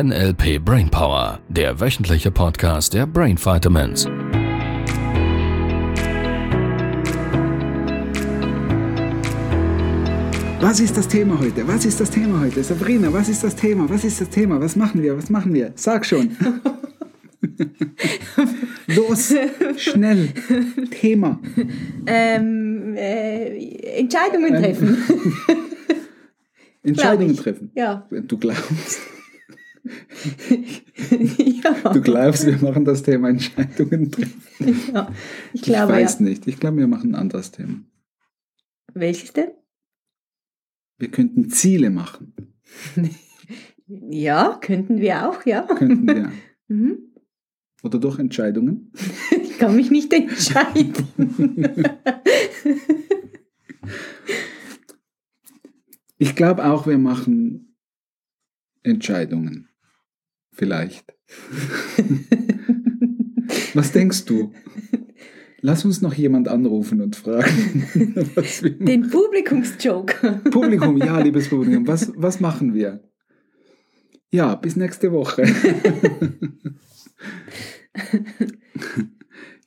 NLP Brainpower, der wöchentliche Podcast der Brain Vitamins. Was ist das Thema heute? Was ist das Thema heute? Sabrina, was ist das Thema? Was ist das Thema? Was machen wir? Was machen wir? Sag schon. Los, schnell. Thema. Ähm, äh, Entscheidungen treffen. Entscheidungen treffen. Ja. Du glaubst. ja. Du glaubst, wir machen das Thema Entscheidungen treffen. ja. Ich Ich glaube, weiß ja. nicht. Ich glaube, wir machen ein anderes Thema. Welches denn? Wir könnten Ziele machen. Ja, könnten wir auch, ja. Könnten wir. Mhm. Oder durch Entscheidungen. Ich kann mich nicht entscheiden. Ich glaube auch, wir machen Entscheidungen. Vielleicht. Was denkst du? Lass uns noch jemand anrufen und fragen. Den Publikumsjoke. Publikum, ja, liebes Publikum, was, was machen wir? Ja, bis nächste Woche.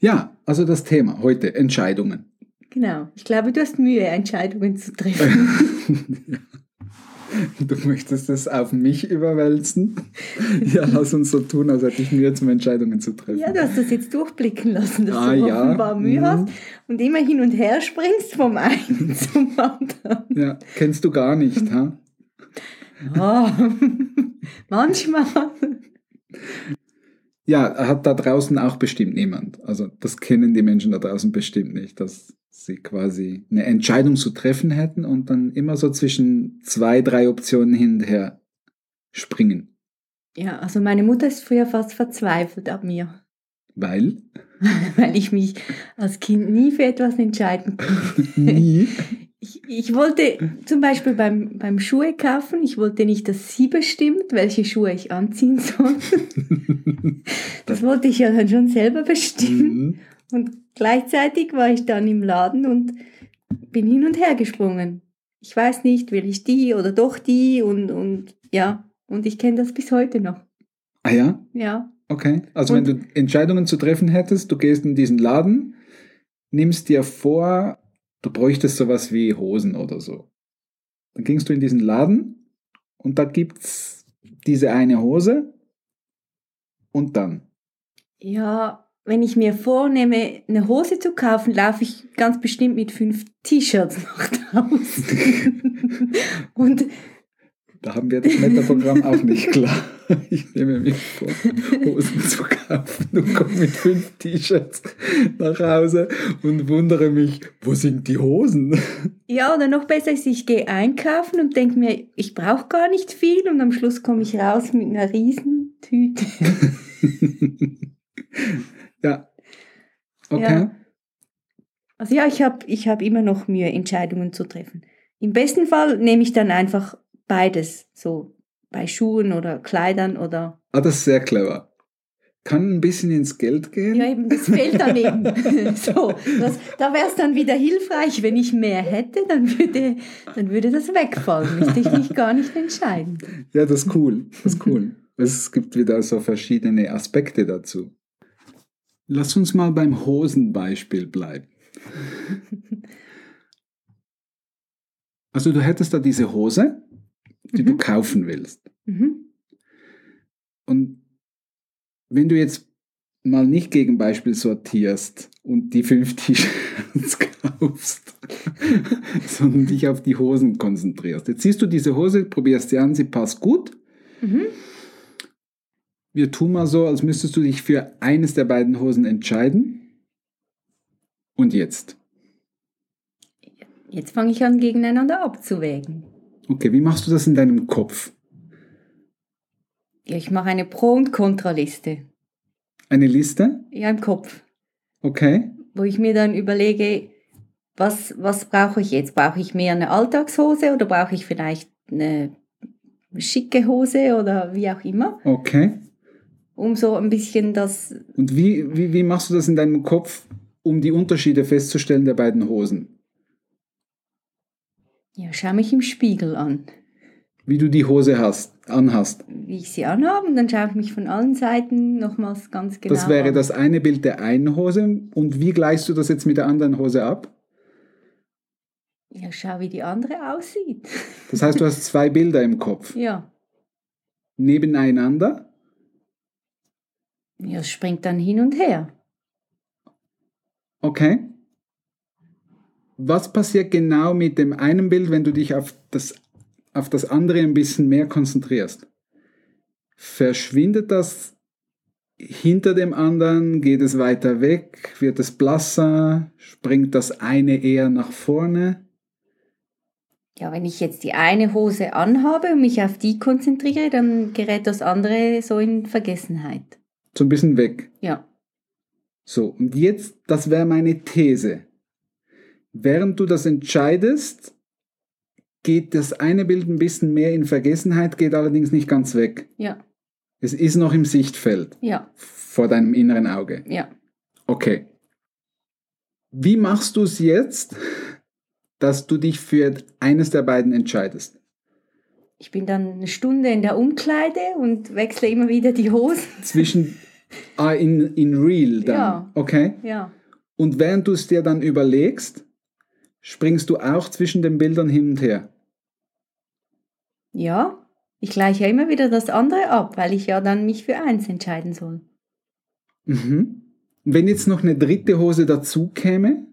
ja, also das Thema heute, Entscheidungen. Genau. Ich glaube, du hast Mühe, Entscheidungen zu treffen. Du möchtest das auf mich überwälzen? Ja, lass uns so tun, als hätte ich Mühe, zum Entscheidungen zu treffen. Ja, du hast das jetzt durchblicken lassen, dass Ah, du ja. offenbar Mühe Mhm. hast und immer hin und her springst vom einen zum anderen. Ja, kennst du gar nicht, ha? Ja, manchmal. Ja, hat da draußen auch bestimmt niemand. Also das kennen die Menschen da draußen bestimmt nicht, dass sie quasi eine Entscheidung zu treffen hätten und dann immer so zwischen zwei, drei Optionen hin und her springen. Ja, also meine Mutter ist früher fast verzweifelt an mir, Weil? weil ich mich als Kind nie für etwas entscheiden konnte. Nie. Ich, ich wollte zum Beispiel beim, beim Schuhe kaufen, ich wollte nicht, dass sie bestimmt, welche Schuhe ich anziehen soll. Das wollte ich ja dann schon selber bestimmen. Mhm. Und gleichzeitig war ich dann im Laden und bin hin und her gesprungen. Ich weiß nicht, will ich die oder doch die und, und ja, und ich kenne das bis heute noch. Ah ja? Ja, Okay. Also Und- wenn du Entscheidungen zu treffen hättest, du gehst in diesen Laden, nimmst dir vor, du bräuchtest sowas wie Hosen oder so. Dann gingst du in diesen Laden und da gibt's diese eine Hose und dann. ja, wenn ich mir vornehme, eine Hose zu kaufen, laufe ich ganz bestimmt mit fünf T-Shirts nach draußen. und Da haben wir das Metaprogramm auch nicht klar. Ich nehme mir vor, Hosen zu kaufen und komme mit fünf T-Shirts nach Hause und wundere mich, wo sind die Hosen? ja, oder noch besser ist, ich gehe einkaufen und denke mir, ich brauche gar nicht viel und am Schluss komme ich raus mit einer Riesentüte. ja. Okay. Ja. Also ja, ich habe ich hab immer noch Mühe, Entscheidungen zu treffen. Im besten Fall nehme ich dann einfach beides, so bei Schuhen oder Kleidern oder... Ah, das ist sehr clever. Kann ein bisschen ins Geld gehen. Ja, eben, das fehlt dann eben. so, das, da wäre es dann wieder hilfreich, wenn ich mehr hätte, dann würde, dann würde das wegfallen, müsste ich mich gar nicht entscheiden. Ja, das ist cool. Das ist cool. Es gibt wieder so verschiedene Aspekte dazu. Lass uns mal beim Hosenbeispiel bleiben. Also du hättest da diese Hose, die du Mhm. kaufen willst. Mhm. Und wenn du jetzt mal nicht gegen Beispiel sortierst und die fünf T-Shirts kaufst, sondern dich auf die Hosen konzentrierst. Jetzt siehst du diese Hose, probierst sie an, sie passt gut. Mhm. Wir tun mal so, als müsstest du dich für eines der beiden Hosen entscheiden. Und jetzt? Jetzt fange ich an, gegeneinander abzuwägen. Okay, wie machst du das in deinem Kopf? Ja, ich mache eine Pro- und Kontraliste. Eine Liste? Ja, im Kopf. Okay. wo ich mir dann überlege, was, was brauche ich jetzt? Brauche ich mehr eine Alltagshose oder brauche ich vielleicht eine schicke Hose oder wie auch immer, Okay. um so ein bisschen das, Und wie, wie, wie machst du das in deinem Kopf, um die Unterschiede festzustellen der beiden Hosen? Ja, schau mich im Spiegel an. wie du die Hose hast, anhast. Wie ich sie anhabe und dann schaue ich mich von allen Seiten nochmals ganz genau Das wäre an. das eine Bild der einen Hose. Und wie gleichst du das jetzt mit der anderen Hose ab? Ja, schau, wie die andere aussieht. Das heißt, du hast zwei Bilder im Kopf. Ja. Nebeneinander. Ja, es springt dann hin und her. Okay. Was passiert genau mit dem einen Bild, wenn du dich auf das, auf das andere ein bisschen mehr konzentrierst? Verschwindet das hinter dem anderen? Geht es weiter weg? Wird es blasser? Springt das eine eher nach vorne? Ja, wenn ich jetzt die eine Hose anhabe und mich auf die konzentriere, dann gerät das andere so in Vergessenheit. So ein bisschen weg. Ja. So, und jetzt, das wäre meine These. Während du das entscheidest, geht das eine Bild ein bisschen mehr in Vergessenheit, geht allerdings nicht ganz weg. Ja. Es ist noch im Sichtfeld Ja. vor deinem inneren Auge. Ja. Okay. Wie machst du es jetzt, dass du dich für eines der beiden entscheidest? Ich bin dann eine Stunde in der Umkleide und wechsle immer wieder die Hosen. Zwischen ah, in, in real dann. Ja. Okay. Ja. Und während du es dir dann überlegst, springst du auch zwischen den Bildern hin und her. Ja. Ich gleiche ja immer wieder das andere ab, weil ich ja dann mich für eins entscheiden soll. Mhm. Wenn jetzt noch eine dritte Hose dazu käme,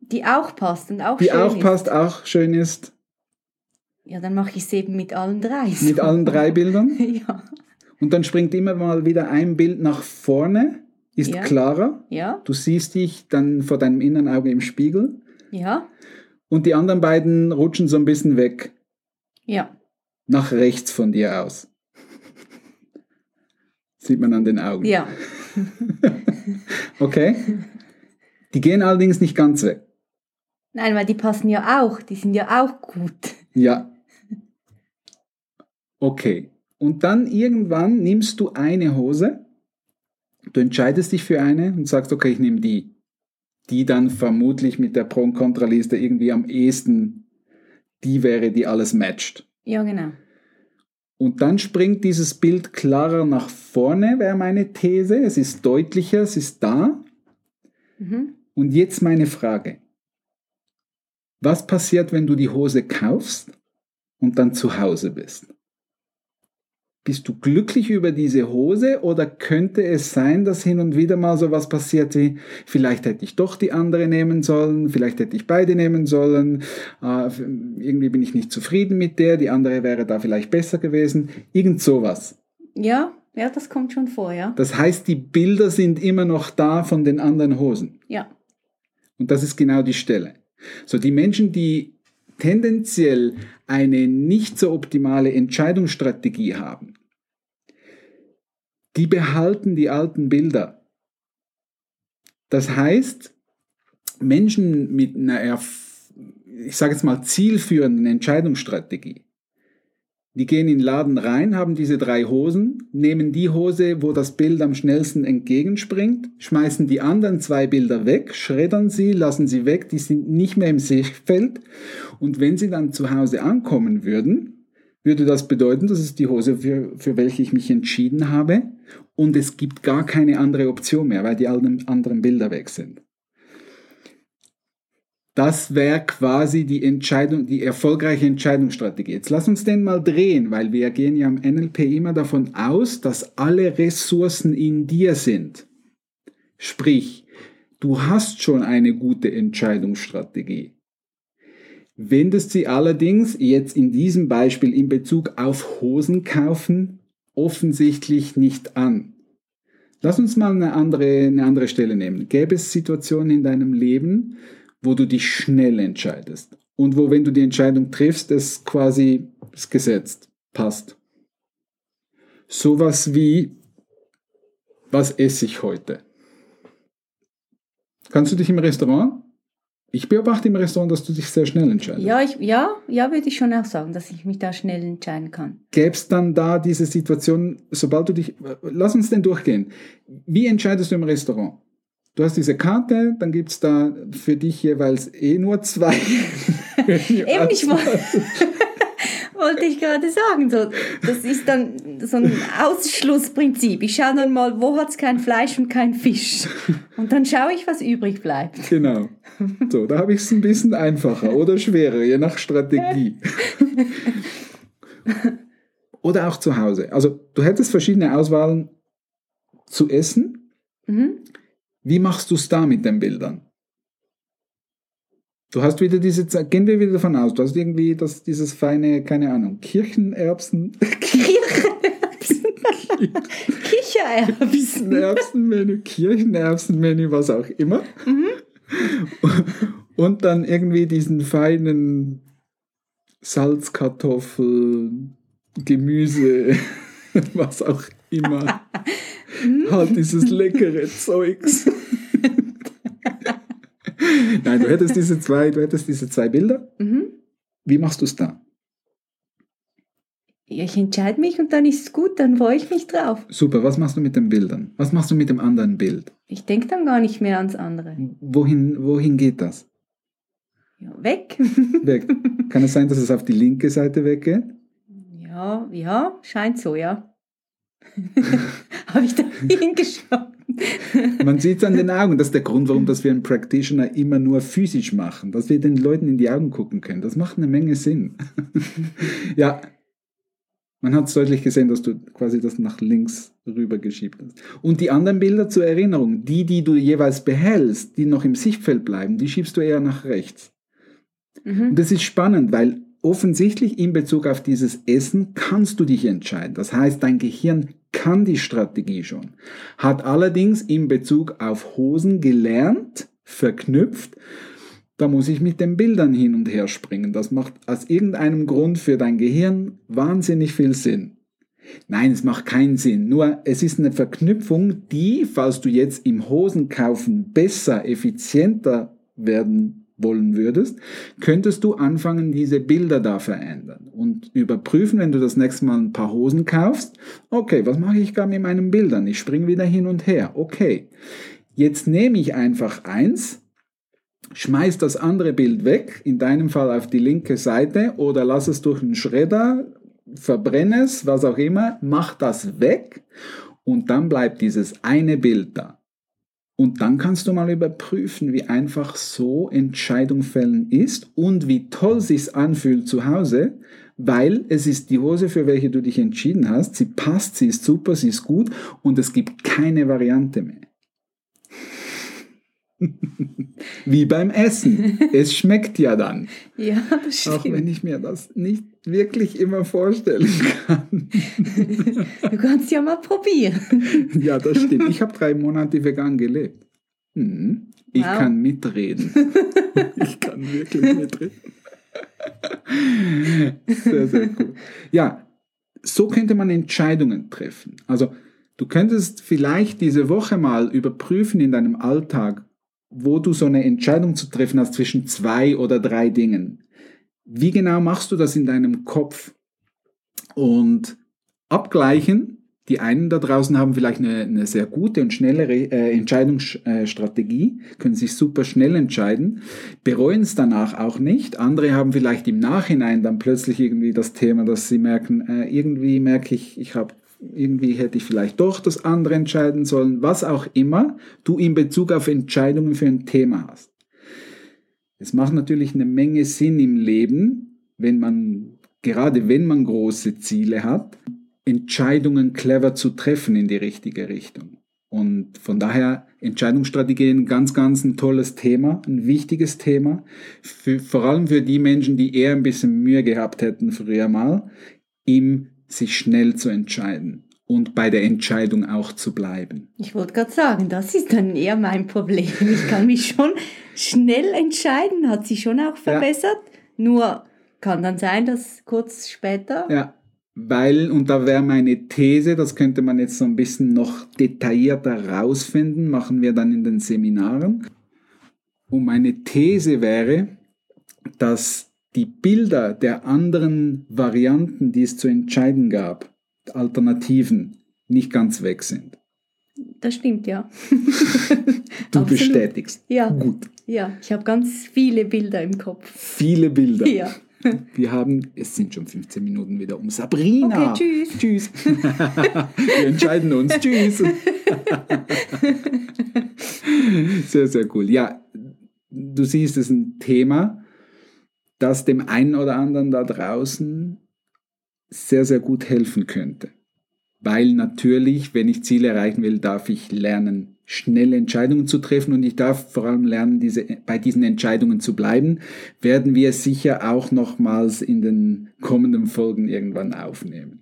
Die auch passt und auch die schön auch ist. passt, auch schön ist, Ja, dann mache ich es eben mit allen drei. so. mit allen drei Bildern. ja. Und dann springt immer mal wieder ein Bild nach vorne, ist Ja. klarer. Ja. Du siehst dich dann vor deinem inneren Auge im Spiegel. Ja. Und die anderen beiden rutschen so ein bisschen weg, Ja. nach rechts von dir aus. Sieht man an den Augen. Ja. Okay? Die gehen allerdings nicht ganz weg. Nein, weil die passen ja auch. Die sind ja auch gut. Ja. Okay. Und dann irgendwann nimmst du eine Hose, du entscheidest dich für eine und sagst, okay, ich nehme die. Die dann vermutlich mit der Pro- und Kontraliste irgendwie am ehesten die wäre, die alles matcht. Ja, genau. Und dann springt dieses Bild klarer nach vorne, wäre meine These. Es ist deutlicher, es ist da. Mhm. Und jetzt meine Frage. Was passiert, wenn du die Hose kaufst und dann zu Hause bist? Bist du glücklich über diese Hose oder könnte es sein, dass hin und wieder mal so was passiert wie, vielleicht hätte ich doch die andere nehmen sollen, vielleicht hätte ich beide nehmen sollen, äh, irgendwie bin ich nicht zufrieden mit der, die andere wäre da vielleicht besser gewesen, irgend sowas. Ja, ja, das kommt schon vor, ja. Das heißt, die Bilder sind immer noch da von den anderen Hosen. Ja. Und das ist genau die Stelle. So, die Menschen, die tendenziell eine nicht so optimale Entscheidungsstrategie haben, die behalten die alten Bilder. Das heißt, Menschen mit einer, ich sage jetzt mal, zielführenden Entscheidungsstrategie, die gehen in den Laden rein, haben diese drei Hosen, nehmen die Hose, wo das Bild am schnellsten entgegenspringt, schmeißen die anderen zwei Bilder weg, schreddern sie, lassen sie weg, die sind nicht mehr im Sichtfeld. Und wenn sie dann zu Hause ankommen würden, würde das bedeuten, das ist die Hose, für, für welche ich mich entschieden habe. Und es gibt gar keine andere Option mehr, weil die anderen Bilder weg sind. Das wäre quasi die Entscheidung, die erfolgreiche Entscheidungsstrategie. Jetzt lass uns den mal drehen, weil wir gehen ja im NLP immer davon aus, dass alle Ressourcen in dir sind. Sprich, du hast schon eine gute Entscheidungsstrategie. Wendest sie allerdings jetzt in diesem Beispiel in Bezug auf Hosen kaufen offensichtlich nicht an. Lass uns mal eine andere, eine andere Stelle nehmen. Gäbe es Situationen in deinem Leben, wo du dich schnell entscheidest und wo, wenn du die Entscheidung triffst, es quasi ist gesetzt, passt. Sowas wie, was esse ich heute? Kannst du dich im Restaurant? Ich beobachte im Restaurant, dass du dich sehr schnell entscheidest. Ja, ich, ja, ja, würde ich schon auch sagen, dass ich mich da schnell entscheiden kann. Gäbe es dann da diese Situation, sobald du dich, lass uns denn durchgehen. Wie entscheidest du im Restaurant? Du hast diese Karte, dann gibt es da für dich jeweils eh nur zwei. Eben, ich wollte wollte ich gerade sagen. So, das ist dann so ein Ausschlussprinzip. Ich schaue dann mal, wo hat es kein Fleisch und kein Fisch. Und dann schaue ich, was übrig bleibt. Genau. So, da habe ich es ein bisschen einfacher oder schwerer, je nach Strategie. oder auch zu Hause. Also du hättest verschiedene Auswahlen zu essen. Mhm. Wie machst du es da mit den Bildern? Du hast wieder diese Zeit, gehen wir wieder davon aus, du hast irgendwie das, dieses feine, keine Ahnung, Kirchenerbsen, Kirchenerbsen. Kichererbsen. Erbsenmenü, Kirchenerbsenmenü, was auch immer. Und dann irgendwie diesen feinen Salzkartoffel, Gemüse, was auch immer. halt dieses leckere Zeugs. Nein, du hättest diese zwei, du hättest diese zwei Bilder. Mhm. Wie machst du es da? Ich entscheide mich und dann ist es gut, dann freue ich mich drauf. Super, was machst du mit den Bildern? Was machst du mit dem anderen Bild? Ich denke dann gar nicht mehr ans andere. Wohin, wohin geht das? Ja, weg. Weg. Kann es sein, dass es auf die linke Seite weggeht? Ja, ja, scheint so, ja. Habe ich da hingeschaut? Man sieht es an den Augen. Das ist der Grund, warum dass wir einen Practitioner immer nur physisch machen, dass wir den Leuten in die Augen gucken können. Das macht eine Menge Sinn. ja, man hat es deutlich gesehen, dass du quasi das nach links rüber geschiebt hast. Und die anderen Bilder zur Erinnerung, die, die du jeweils behältst, die noch im Sichtfeld bleiben, die schiebst du eher nach rechts. Mhm. Und das ist spannend, weil offensichtlich in Bezug auf dieses Essen kannst du dich entscheiden. Das heißt, dein Gehirn kann die Strategie schon, hat allerdings in Bezug auf Hosen gelernt, verknüpft, da muss ich mit den Bildern hin und her springen. Das macht aus irgendeinem Grund für dein Gehirn wahnsinnig viel Sinn. Nein, es macht keinen Sinn. Nur es ist eine Verknüpfung, die, falls du jetzt im Hosenkaufen besser, effizienter werden wollen würdest, könntest du anfangen, diese Bilder da verändern und überprüfen, wenn du das nächste Mal ein paar Hosen kaufst. Okay, was mache ich gar mit meinen Bildern? Ich springe wieder hin und her. Okay, jetzt nehme ich einfach eins, schmeiß das andere Bild weg, in deinem Fall auf die linke Seite oder lass es durch einen Schredder, verbrenne es, was auch immer, mach das weg und dann bleibt dieses eine Bild da. Und dann kannst du mal überprüfen, wie einfach so Entscheidung fällen ist und wie toll sich's anfühlt zu Hause, weil es ist die Hose, für welche du dich entschieden hast. Sie passt, sie ist super, sie ist gut und es gibt keine Variante mehr. Wie beim Essen. Es schmeckt ja dann. Ja, das Auch stimmt. wenn ich mir das nicht wirklich immer vorstellen kann. Du kannst ja mal probieren. Ja, das stimmt. Ich habe drei Monate vegan gelebt. Mhm. Ich Wow. kann mitreden. Ich kann wirklich mitreden. Sehr, sehr cool. Ja, so könnte man Entscheidungen treffen. Also du könntest vielleicht diese Woche mal überprüfen in deinem Alltag, wo du so eine Entscheidung zu treffen hast zwischen zwei oder drei Dingen. Wie genau machst du das in deinem Kopf? Und abgleichen. Die einen da draußen haben vielleicht eine, eine sehr gute und schnelle äh, Entscheidungsstrategie, können sich super schnell entscheiden, bereuen es danach auch nicht. Andere haben vielleicht im Nachhinein dann plötzlich irgendwie das Thema, dass sie merken, äh, irgendwie merke ich, ich habe irgendwie hätte ich vielleicht doch das andere entscheiden sollen, was auch immer du in Bezug auf Entscheidungen für ein Thema hast. Es macht natürlich eine Menge Sinn im Leben, wenn man, gerade wenn man große Ziele hat, Entscheidungen clever zu treffen in die richtige Richtung. Und von daher Entscheidungsstrategien ganz, ganz ein tolles Thema, ein wichtiges Thema, für, vor allem für die Menschen, die eher ein bisschen Mühe gehabt hätten früher mal, im sich schnell zu entscheiden und bei der Entscheidung auch zu bleiben. Ich wollte gerade sagen, das ist dann eher mein Problem. Ich kann mich schon schnell entscheiden, hat sich schon auch verbessert. Nur kann dann sein, dass kurz später. Ja, weil, und da wäre meine These, das könnte man jetzt so ein bisschen noch detaillierter rausfinden, machen wir dann in den Seminaren. Und meine These wäre, dass die Bilder der anderen Varianten, die es zu entscheiden gab, Alternativen, nicht ganz weg sind. Das stimmt, ja. Du bestätigst. Ja, Gut. ja. Ich habe ganz viele Bilder im Kopf. Viele Bilder. Ja. Wir haben, es sind schon 15 Minuten wieder um. Sabrina. Okay, tschüss. Tschüss. Wir entscheiden uns. Tschüss. Sehr, sehr cool. Ja, du siehst, es ist ein Thema, das dem einen oder anderen da draußen sehr, sehr gut helfen könnte. Weil natürlich, wenn ich Ziele erreichen will, darf ich lernen, schnelle Entscheidungen zu treffen und ich darf vor allem lernen, diese, bei diesen Entscheidungen zu bleiben, werden wir sicher auch nochmals in den kommenden Folgen irgendwann aufnehmen.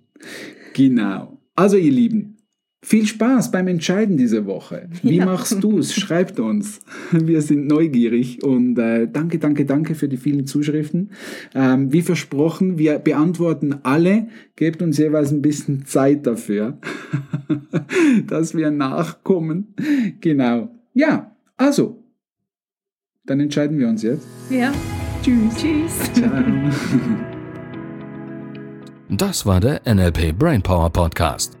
Genau. Also ihr Lieben, viel Spaß beim Entscheiden diese Woche. Wie Ja. machst du es? Schreibt uns. Wir sind neugierig und äh, danke, danke, danke für die vielen Zuschriften. Ähm, wie versprochen, wir beantworten alle. Gebt uns jeweils ein bisschen Zeit dafür, dass wir nachkommen. Genau. Ja, also, dann entscheiden wir uns jetzt. Ja. Tschüss. Tschüss. Ciao. Das war der NLP Brainpower Podcast.